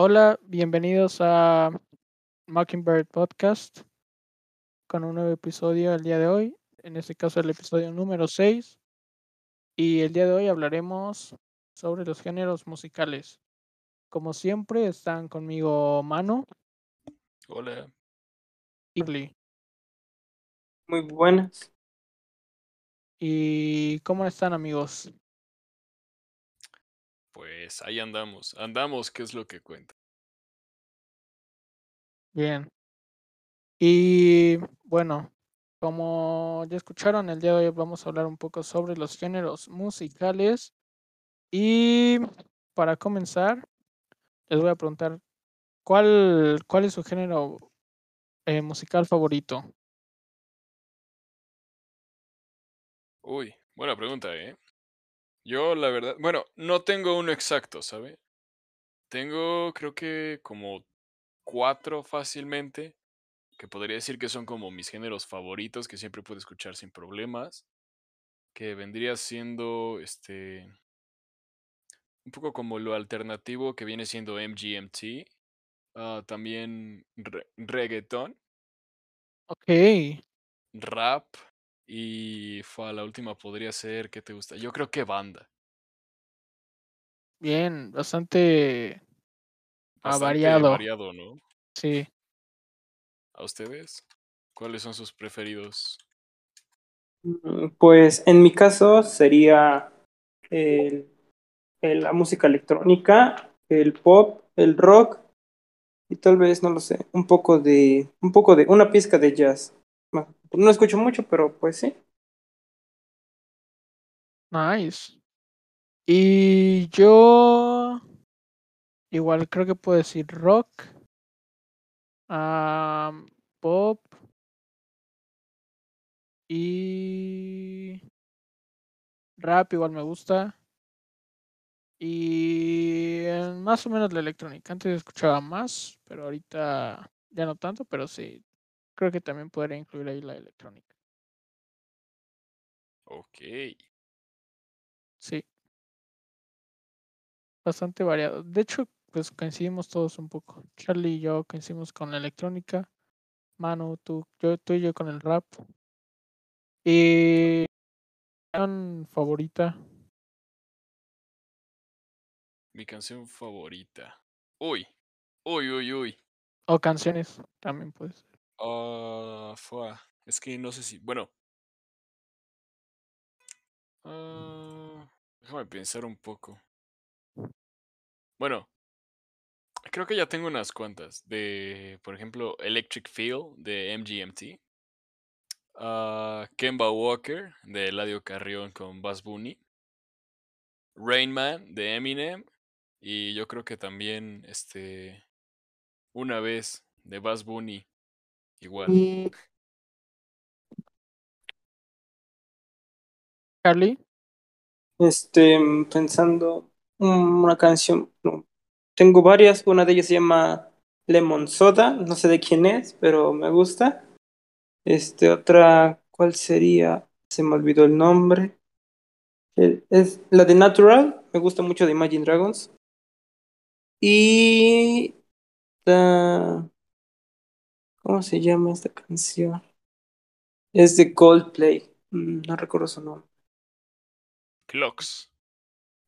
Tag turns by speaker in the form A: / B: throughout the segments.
A: Hola, bienvenidos a Mockingbird Podcast con un nuevo episodio el día de hoy, en este caso el episodio número 6. Y el día de hoy hablaremos sobre los géneros musicales. Como siempre, están conmigo Manu
B: Hola.
A: y Lee.
C: Muy buenas.
A: ¿Y cómo están, amigos?
B: Pues ahí andamos. Andamos, ¿qué es lo que cuenta?
A: Bien. Y bueno, como ya escucharon, el día de hoy vamos a hablar un poco sobre los géneros musicales. Y para comenzar, les voy a preguntar, ¿cuál, cuál es su género eh, musical favorito?
B: Uy, buena pregunta, ¿eh? Yo, la verdad, bueno, no tengo uno exacto, ¿sabe? Tengo, creo que como cuatro fácilmente, que podría decir que son como mis géneros favoritos, que siempre puedo escuchar sin problemas, que vendría siendo, este, un poco como lo alternativo que viene siendo MGMT, ah, también re- reggaeton,
A: Ok,
B: rap y fue la última podría ser, ¿qué te gusta? Yo creo que banda.
A: bien, bastante
B: Bastante
A: variado.
B: variado, ¿no?
A: Sí,
B: ¿A ustedes? ¿Cuáles son sus preferidos?
C: Mm, Pues en mi caso sería el- el- la música electrónica, el pop, el rock y tal vez, no lo sé, un poco de, un poco de, una pizca de jazz. No escucho mucho, pero pues sí.
A: nice. Y yo igual creo que puedo decir rock, pop y rap igual me gusta. Y más o menos la electrónica. Antes escuchaba más, pero ahorita ya no tanto, pero sí, creo que también podría incluir ahí la electrónica.
B: Ok.
A: Sí. Bastante variado. De hecho, pues coincidimos todos un poco. Charlie y yo coincidimos con la electrónica. Manu, tú, yo, tú y yo con el rap. Y canción favorita.
B: Mi canción favorita. Uy. Uy, uy, uy.
A: O canciones también puede ser.
B: Ah. Es que no sé si. Bueno. Ah, déjame pensar un poco. Bueno. Creo que ya tengo unas cuantas. De, por ejemplo, Electric Feel de MGMT. ah, Kemba Walker de Eladio Carrión con Bass Bunny. Rain Man de Eminem. Y yo creo que también este. Una vez de Bass Bunny. Igual.
A: Charlie,
C: Este, pensando mm, una canción, no, tengo varias, una de ellas se llama Lemon Soda, no sé de quién es, pero me gusta. Este, otra, ¿cuál sería? Se me olvidó el nombre. El- Es la de Natural, me gusta mucho de Imagine Dragons. Y la- ¿cómo se llama esta canción? Es de Coldplay, Mm, no recuerdo su nombre.
B: Clocks.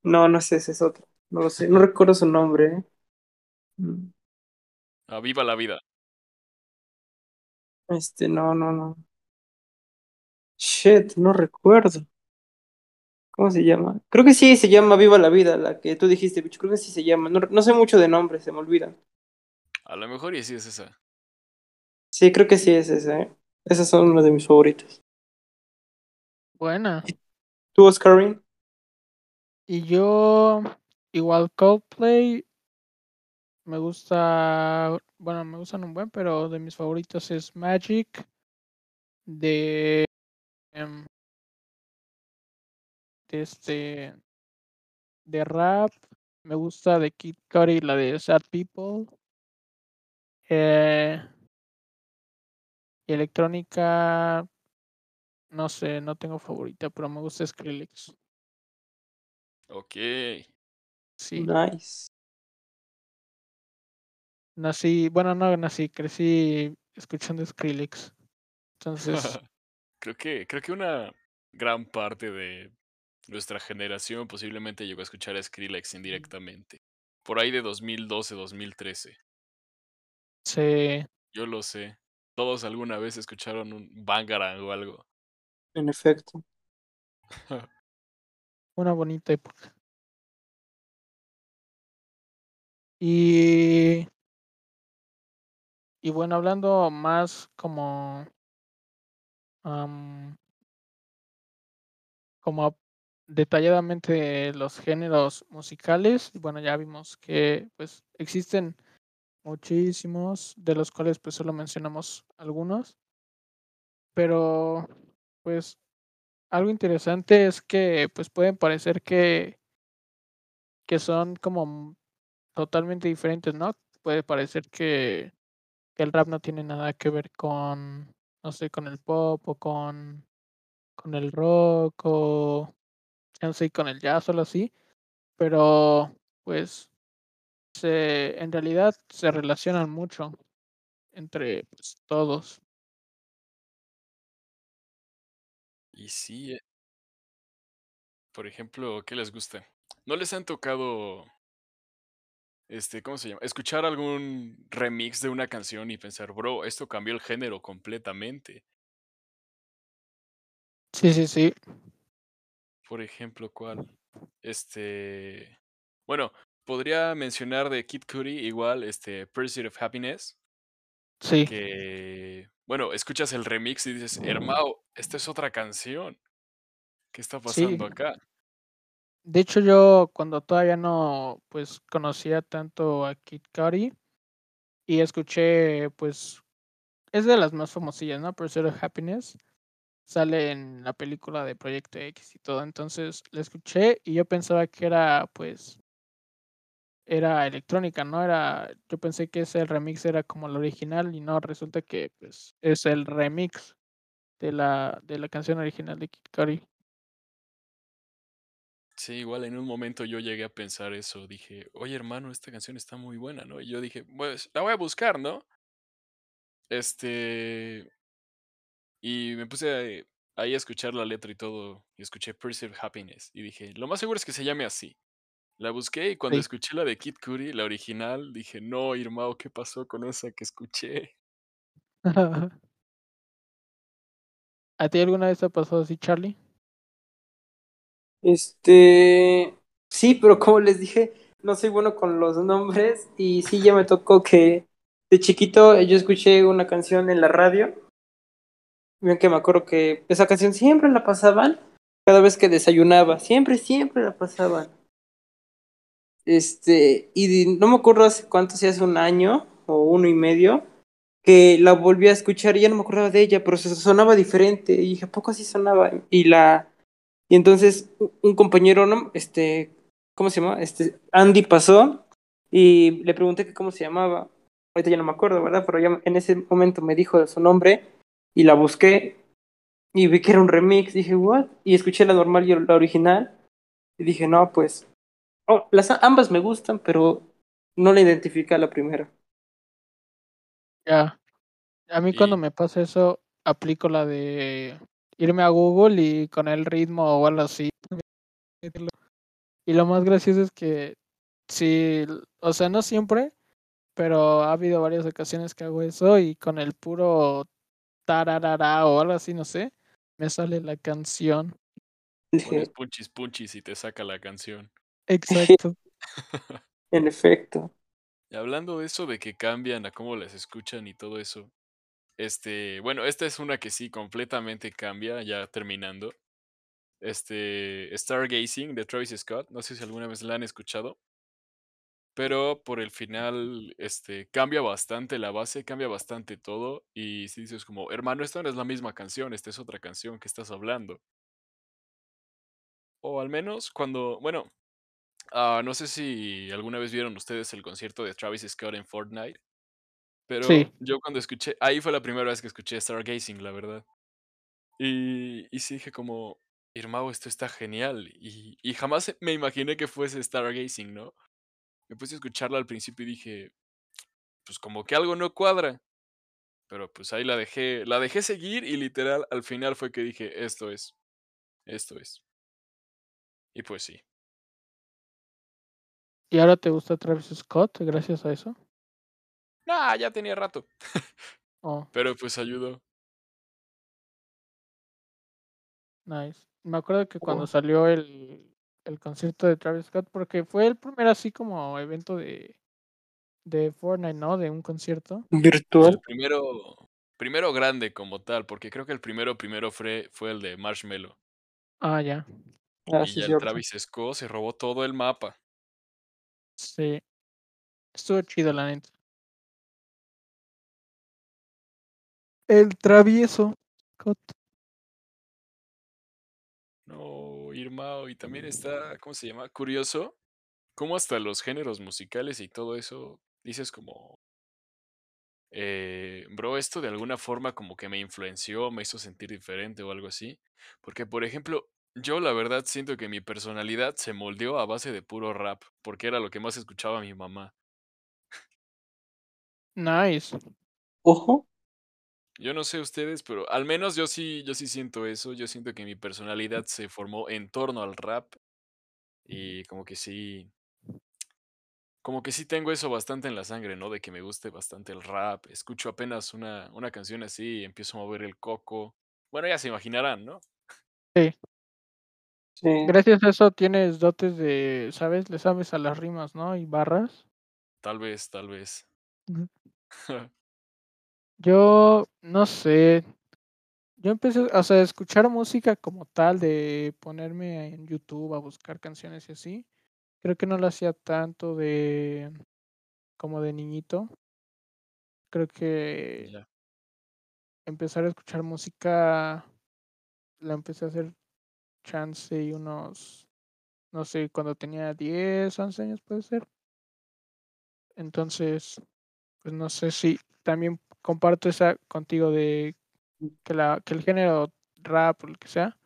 C: No, no sé, ese es otro. No lo sé, no recuerdo su nombre. ¿eh? Mm,
B: Ah, viva la vida.
C: Este, no, no, no. Shit, no recuerdo. ¿Cómo se llama? Creo que sí se llama Viva la Vida, la que tú dijiste, bicho. Creo que sí se llama. No, no sé mucho de nombres, se me olvidan.
B: A lo mejor y sí es esa.
C: Sí, creo que sí es esa, ¿eh? Esas son una de mis favoritos.
A: buena.
C: ¿Tú, Oscarín?
A: Y yo, igual Coldplay, me gusta, bueno, me gustan un buen, pero de mis favoritos es Magic, de, em, de este, de rap, me gusta de Kid Cudi, la de Sad People, eh, electrónica, no sé, no tengo favorita, pero me gusta Skrillex,
B: Ok.
A: sí.
C: Nice.
A: nací, bueno, no nací, crecí escuchando Skrillex. Entonces,
B: creo que creo que una gran parte de nuestra generación posiblemente llegó a escuchar a Skrillex indirectamente. Por ahí de 2012, 2013.
A: sí,
B: Yo lo sé. Todos alguna vez escucharon un Bangarang o algo.
C: En efecto.
A: una bonita época. Y, y bueno, hablando más como, am, como detalladamente de los géneros musicales, bueno, ya vimos que pues existen muchísimos, de los cuales pues solo mencionamos algunos, pero pues algo interesante es que pues pueden parecer que, que son como totalmente diferentes, ¿no? Puede parecer que, que el rap no tiene nada que ver con, no sé, con el pop o con, con el rock o, no sé, con el jazz o algo así, pero pues se, en realidad se relacionan mucho entre pues, todos.
B: Y sí, eh. por ejemplo, ¿qué les gusta? ¿No les han tocado este, ¿cómo se llama? Escuchar algún remix de una canción y pensar, bro, esto cambió el género completamente.
A: Sí, sí, sí.
B: Por ejemplo, ¿cuál? Este, bueno, podría mencionar de Kid Cudi igual, este, Pursuit of Happiness,
A: Sí,
B: que, bueno, escuchas el remix y dices, hermano, esta es otra canción. ¿Qué está
A: sí.
B: pasando acá?
A: De hecho, yo cuando todavía no, pues, conocía tanto a Kid Cudi y escuché, pues, es de las más famosillas, ¿no? Pursuit of Happiness. Sale en la película de Proyecto X y todo. Entonces, la escuché y yo pensaba que era, pues, era electrónica, ¿no? Era, yo pensé que ese remix era como el original y no, resulta que, pues, es el remix de la, de la canción original de Kid Cudi.
B: Sí, igual en un momento yo llegué a pensar eso. Dije, oye hermano, esta canción está muy buena, ¿no? Y yo dije, pues la voy a buscar, ¿no? Este. Y me puse ahí a escuchar la letra y todo. Y escuché Perceive Happiness. Y dije, lo más seguro es que se llame así. La busqué y cuando
A: Sí.
B: escuché la de Kid Cudi, la original, dije, no, hermano, ¿qué pasó con esa que escuché?
A: ¿A ti alguna vez te ha pasado así, Charlie?
C: Este, sí, pero como les dije, no soy bueno con los nombres y sí, ya me tocó que de chiquito yo escuché una canción en la radio. Bien que me acuerdo que esa canción siempre la pasaban cada vez que desayunaba, siempre, siempre la pasaban. Este, y no me acuerdo hace cuánto, si hace un año o uno y medio, que la volví a escuchar y ya no me acordaba de ella, pero sonaba diferente y dije, ¿a poco así sonaba? Y la y entonces un compañero, ¿no? Este, ¿cómo se llama? Este, Andy pasó y le pregunté que cómo se llamaba. Ahorita ya no me acuerdo, ¿verdad? Pero ya en ese momento me dijo su nombre y la busqué y vi que era un remix. Dije, ¿what? Y escuché la normal y la original y dije, no, pues, oh, las ambas me gustan, pero no la identifica la primera.
A: Ya. A mí cuando me pasa eso, aplico la de irme a Google y con el ritmo o algo así. Y lo más gracioso es que sí, o sea, no siempre, pero ha habido varias ocasiones que hago eso y con el puro tararara o algo así, no sé, me sale la canción.
B: pones punchis punchis y te saca la canción.
A: Exacto.
C: en efecto.
B: Y hablando de eso, de que cambian a cómo las escuchan y todo eso. Este, bueno, esta es una que sí completamente cambia, ya terminando. Este, Stargazing de Travis Scott, no sé si alguna vez la han escuchado, pero por el final, este, cambia bastante la base, cambia bastante todo, y si dices como, hermano, esta no es la misma canción, esta es otra canción que estás hablando. O al menos cuando, bueno, ah, no sé si alguna vez vieron ustedes el concierto de Travis Scott en Fortnite. Pero
A: Sí.
B: yo cuando escuché, ahí fue la primera vez que escuché Stargazing, la verdad. Y, y sí dije como, Irmao, esto está genial. Y, y jamás me imaginé que fuese Stargazing, ¿no? Me puse a escucharla al principio y dije, pues como que algo no cuadra. Pero pues ahí la dejé, la dejé seguir y literal al final fue que dije, esto es, esto es. Y pues sí.
A: ¿Y ahora te gusta Travis Scott gracias a eso?
B: Nah, ya tenía rato.
A: Oh,
B: Pero pues ayudó.
A: nice. Me acuerdo que cuando salió el, el concierto de Travis Scott, porque fue el primer así como evento de, de Fortnite, ¿no? De un concierto.
B: El
C: Virtual.
B: primero, primero grande como tal, porque creo que el primero primero fue, fue el de Marshmello.
A: Ah, ya.
C: Ah,
B: y
C: sí,
B: ya el. Travis Scott se robó todo el mapa.
A: Sí. Estuvo chido, la neta. El travieso.
B: No, Irmao. Y también está, ¿cómo se llama? Curioso. Cómo hasta los géneros musicales y todo eso, dices como, eh, bro, esto de alguna forma como que me influenció, me hizo sentir diferente o algo así. Porque, por ejemplo, yo la verdad siento que mi personalidad se moldeó a base de puro rap, porque era lo que más escuchaba mi mamá.
A: Nice.
C: Ojo.
B: Yo no sé ustedes, pero al menos yo sí, yo sí siento eso. Yo siento que mi personalidad se formó en torno al rap. Y como que sí. Como que sí tengo eso bastante en la sangre, ¿no? De que me guste bastante el rap. Escucho apenas una, una canción así y empiezo a mover el coco. Bueno, ya se imaginarán, ¿no?
A: Sí.
C: Sí.
A: Gracias a eso tienes dotes de, ¿sabes? Le sabes a las rimas, ¿no? Y barras.
B: Tal vez, tal vez.
A: Yo no sé. Yo empecé, o sea, a escuchar música como tal, de ponerme en YouTube a buscar canciones y así. Creo que no lo hacía tanto de como de niñito. Creo que empezar a escuchar música la empecé a hacer chance y unos, no sé, cuando tenía 10, 11 años puede ser. Entonces, pues no sé si también comparto esa contigo de que, la, que el género rap o lo que sea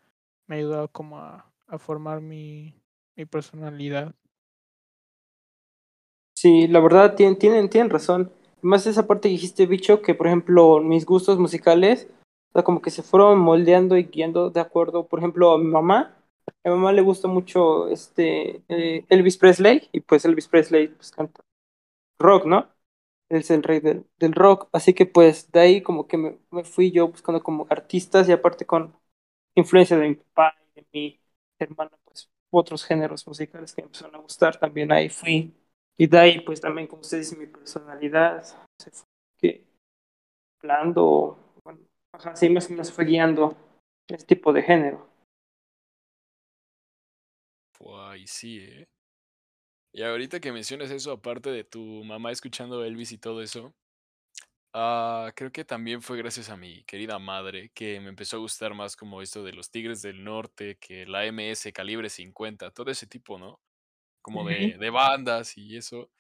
A: me ha ayudado como a, a formar mi, mi personalidad.
C: Sí, la verdad tienen, tienen, tienen razón. Más esa parte que dijiste, bicho, que por ejemplo mis gustos musicales, como que se fueron moldeando y guiando de acuerdo, por ejemplo, a mi mamá. A mi mamá le gusta mucho este eh, Elvis Presley, y pues Elvis Presley pues canta rock, ¿no? Él es el rey del, del rock. Así que pues de ahí como que me, me fui yo buscando como artistas y aparte con influencia de mi papá y de mi hermana, pues otros géneros musicales que me empezaron a gustar, también ahí fui. Y de ahí, pues también, como usted dice, mi personalidad se fue que, hablando, bueno, ajá, sí, más o menos fue guiando este tipo de género.
B: Ay, sí, ¿eh? Y ahorita que mencionas eso, aparte de tu mamá escuchando Elvis y todo eso, ah, creo que también fue gracias a mi querida madre que me empezó a gustar más como esto de los Tigres del Norte, que la MS calibre 50, todo ese tipo, ¿no? Como de, de bandas y eso.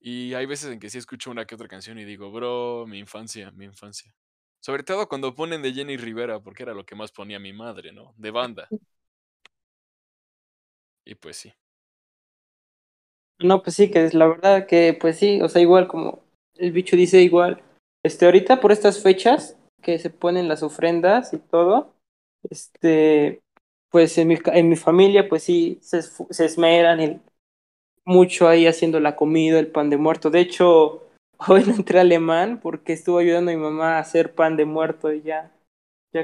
B: Y hay veces en que sí escucho una que otra canción y digo, bro, mi infancia, mi infancia. Sobre todo cuando ponen de Jenny Rivera, porque era lo que más ponía mi madre, ¿no? De banda. Y pues sí.
C: No, pues sí, que es la verdad que, pues sí, o sea, igual como el bicho dice, igual, este, ahorita por estas fechas que se ponen las ofrendas y todo, este, pues en mi, en mi familia, pues sí, se, esmeran y mucho ahí haciendo la comida, el pan de muerto. De hecho, hoy no entré alemán porque estuvo ayudando a mi mamá a hacer pan de muerto y ya,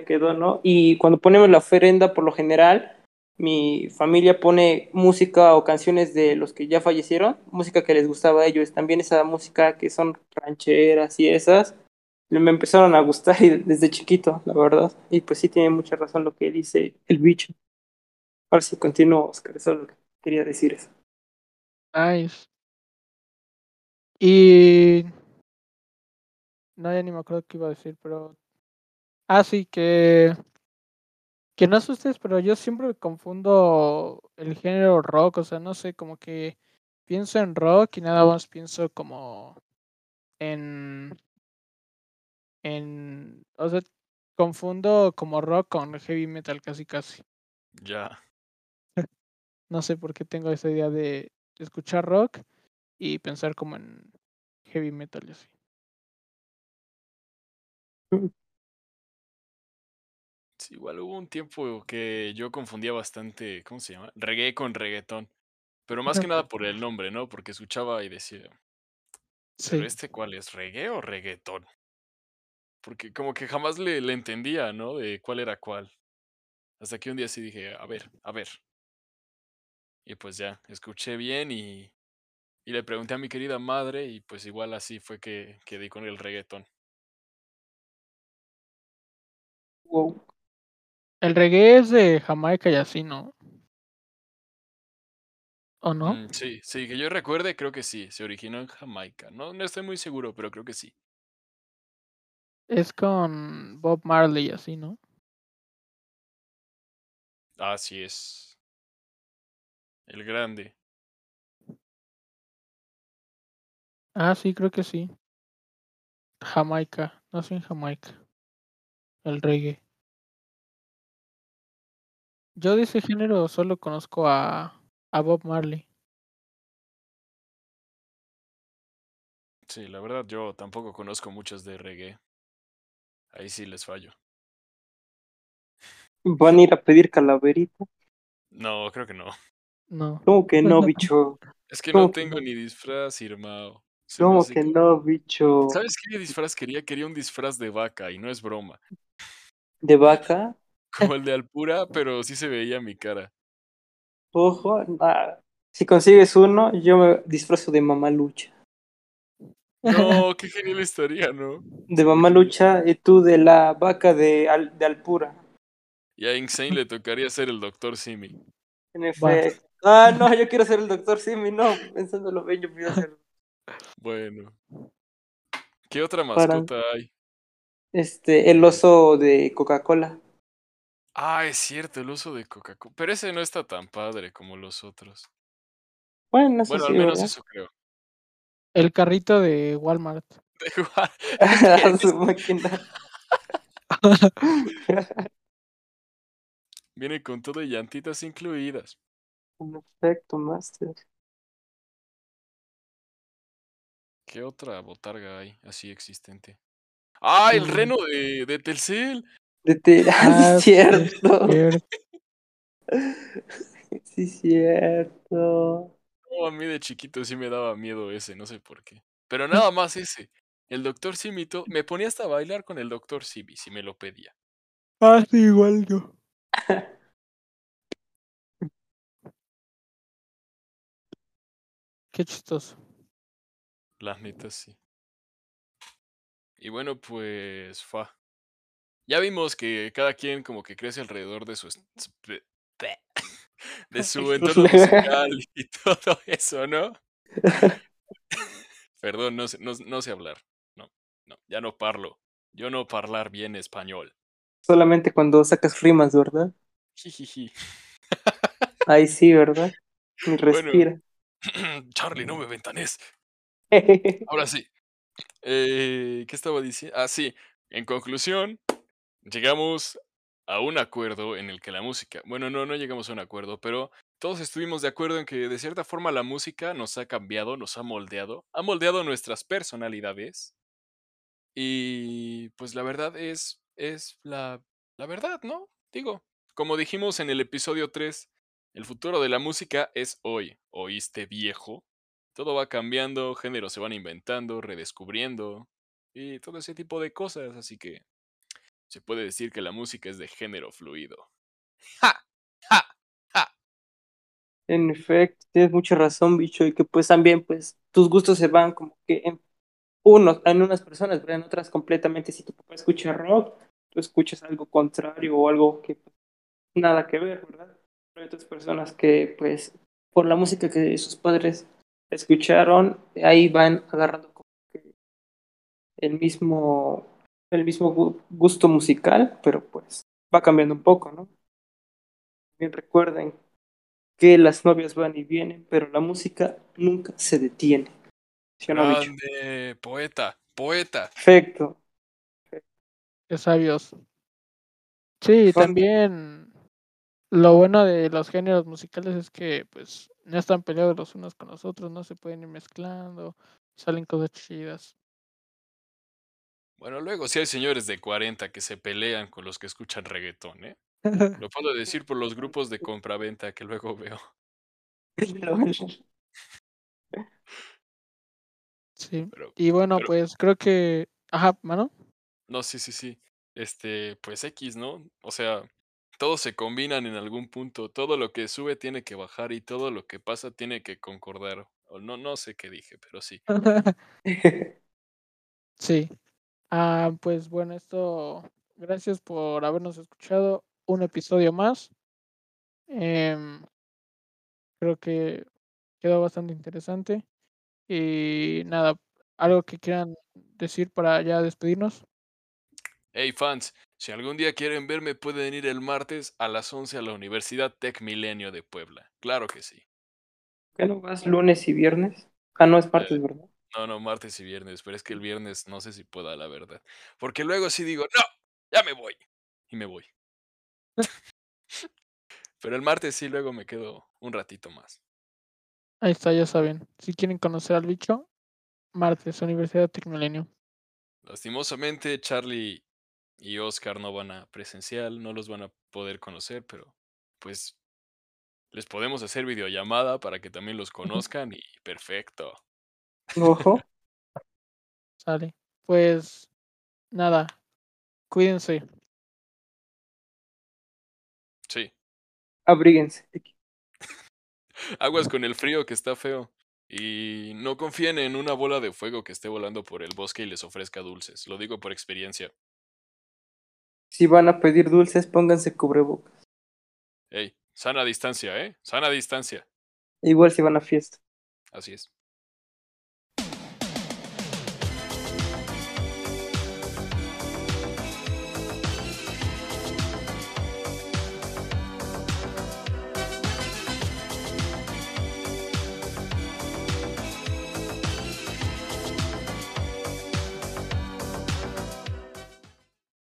C: quedó, ¿no? Y cuando ponemos la ofrenda, por lo general, mi familia pone música o canciones de los que ya fallecieron, música que les gustaba a ellos, también esa música que son rancheras y esas, me empezaron a gustar desde chiquito, la verdad. Y pues sí tiene mucha razón lo que dice el bicho. Ahora sí continúo, Oscar, eso es lo que quería decir eso.
A: Nice. Y no, ya ni me acuerdo qué iba a decir, pero. Ah, sí, que. Que no sé ustedes, pero yo siempre confundo el género rock, o sea, no sé, como que pienso en rock y nada más pienso como en. En. O sea, confundo como rock con heavy metal casi casi.
B: Ya.
A: No sé por qué tengo esa idea de escuchar rock y pensar como en heavy metal y así.
B: Sí, igual hubo un tiempo que yo confundía bastante, ¿cómo se llama? Reggae con reggaetón. Pero más que nada por el nombre, ¿no? Porque escuchaba y decía, ¿pero este cuál es? ¿Reggae o reggaetón? Porque como que jamás le, le entendía, ¿no? De cuál era cuál. Hasta que un día sí dije, a ver, a ver. Y pues ya, escuché bien y, y le pregunté a mi querida madre y pues igual así fue que, que di con el reggaetón.
C: Wow.
A: El reggae es de Jamaica y así, ¿no? ¿O no?
B: Mm, sí, sí, que yo recuerde, creo que sí, se originó en Jamaica. No, no estoy muy seguro, pero creo que sí.
A: Es con Bob Marley y así, ¿no?
B: Así es. El grande.
A: Ah, sí, creo que sí. Jamaica, nació en Jamaica. El reggae. Yo de ese género solo conozco a, a Bob Marley.
B: Sí, la verdad yo tampoco conozco muchos de reggae. Ahí sí les fallo.
C: ¿Van a ir a pedir calaverita?
B: No, creo que no.
A: No.
C: ¿Cómo que no, bicho?
B: Es que
C: ¿Cómo
B: no tengo ni disfraz, Irmao. Se
C: ¿Cómo que no, bicho?
B: ¿Sabes qué disfraz quería? Quería un disfraz de vaca y no es broma.
C: ¿De vaca?
B: Como el de Alpura, pero sí se veía mi cara.
C: Ojo, nah. Si consigues uno, yo me disfrazo de mamalucha.
B: No, qué genial estaría, ¿no?
C: De mamalucha y tú de la vaca de, Al- de Alpura.
B: Y a Insane le tocaría ser el Doctor Simi.
C: En
A: Va.
C: efecto. Ah, no, yo quiero ser el doctor Simi, no. Pensándolo bien, yo quiero ser
B: Bueno. ¿Qué otra
C: Para-
B: mascota hay?
C: este, el oso de Coca-Cola.
B: Ah, es cierto, el uso de Coca-Cola. Pero ese no está tan padre como los otros.
C: Bueno, eso
B: Bueno,
C: sí,
B: al menos
C: ¿verdad?
B: eso creo.
A: El carrito de Walmart.
B: Igual.
C: A su máquina.
B: Viene con todo y llantitas incluidas.
C: En efecto, Master.
B: ¿Qué otra botarga hay así existente? ¡Ah, el
A: Mm.
B: reno de, de Telcel!
C: De te- Ah, sí,
A: Ah,
C: cierto.
A: cierto.
C: Sí, cierto.
B: No, a mí de chiquito sí me daba miedo ese, no sé por qué. Pero nada más ese. El doctor Simito me ponía hasta a bailar con el doctor Simi si me lo pedía.
A: Ah, sí, igual yo. Qué chistoso.
B: La neta sí. Y bueno, pues fa. Ya vimos que cada quien como que crece alrededor de su de su entorno musical y todo eso, ¿no? Perdón, no sé, no, no sé hablar. No, no, ya no parlo. Yo no parlar bien español.
C: Solamente cuando sacas rimas, ¿verdad?
B: Jijiji.
C: Ahí sí, ¿verdad? Ni
B: Bueno.
C: respira.
B: Charlie, no me ventanes. Ahora sí. Eh, ¿Qué estaba diciendo? Ah, sí. En conclusión, llegamos a un acuerdo en el que la música. Bueno, no, no llegamos a un acuerdo, pero todos estuvimos de acuerdo en que de cierta forma la música nos ha cambiado, nos ha moldeado, ha moldeado nuestras personalidades. Y pues la verdad es, es la, la verdad, ¿no? Digo, como dijimos en el episodio 3, el futuro de la música es hoy. ¿Oíste viejo? Todo va cambiando, géneros se van inventando, redescubriendo y todo ese tipo de cosas, así que se puede decir que la música es de género fluido. ¡Ja! ¡Ja! ¡Ja!
C: En efecto, tienes mucha razón, bicho, y que pues también, pues, tus gustos se van como que en unos, en unas personas, pero en otras completamente, si tu papá escucha rock, tú escuchas algo contrario o algo que pues, nada que ver, ¿verdad? Pero hay otras personas que, pues, por la música que sus padres escucharon, ahí van agarrando como que el mismo, el mismo gu- gusto musical, pero pues va cambiando un poco, ¿no? Bien recuerden que las novias van y vienen, pero la música nunca se detiene. ¿Sí no?
B: Grande, poeta, poeta.
C: Perfecto.
A: Qué sabios. Sí, también lo bueno de los géneros musicales es que pues no están peleados los unos con los otros, no se pueden ir mezclando. salen cosas chidas.
B: Bueno, luego sí hay señores de 40 que se pelean con los que escuchan reggaetón, ¿eh? Lo puedo decir por los grupos de compraventa que luego veo.
A: Sí.
B: Pero,
A: Y bueno,
B: pero-
A: pues creo que. Ajá, mano.
B: no, sí, sí, sí. Este, pues X, ¿no? O sea, todos se combinan en algún punto. Todo lo que sube tiene que bajar y todo lo que pasa tiene que concordar. O no, no sé qué dije, pero sí.
A: Sí. Ah, pues bueno, esto. Gracias por habernos escuchado un episodio más. Em, creo que quedó bastante interesante. Y nada, algo que quieran decir para ya despedirnos.
B: Hey fans, si algún día quieren verme pueden ir el martes a las 11 a la Universidad Tec Milenio de Puebla. Claro que sí.
C: ¿Qué no vas lunes y viernes? Ah, no es martes, ¿verdad?
B: No, no, martes y viernes, pero es que el viernes no sé si pueda, la verdad. Porque luego sí digo, no, ya me voy. Y me voy. pero el martes sí, luego me quedo un ratito más.
A: Ahí está, ya saben. Si quieren conocer al bicho, martes, Universidad Tecmilenio.
B: Lastimosamente, Charlie y Oscar no van a presencial, no los van a poder conocer, pero pues les podemos hacer videollamada para que también los conozcan y perfecto.
C: Ojo.
A: Sale. Pues nada, cuídense.
B: Sí.
C: Abríguense.
B: Aguas con el frío que está feo. Y no confíen en una bola de fuego que esté volando por el bosque y les ofrezca dulces. Lo digo por experiencia.
C: Si van a pedir dulces, pónganse cubrebocas.
B: Ey, sana distancia, ¿eh? Sana distancia.
C: Igual si van a fiesta.
B: Así es.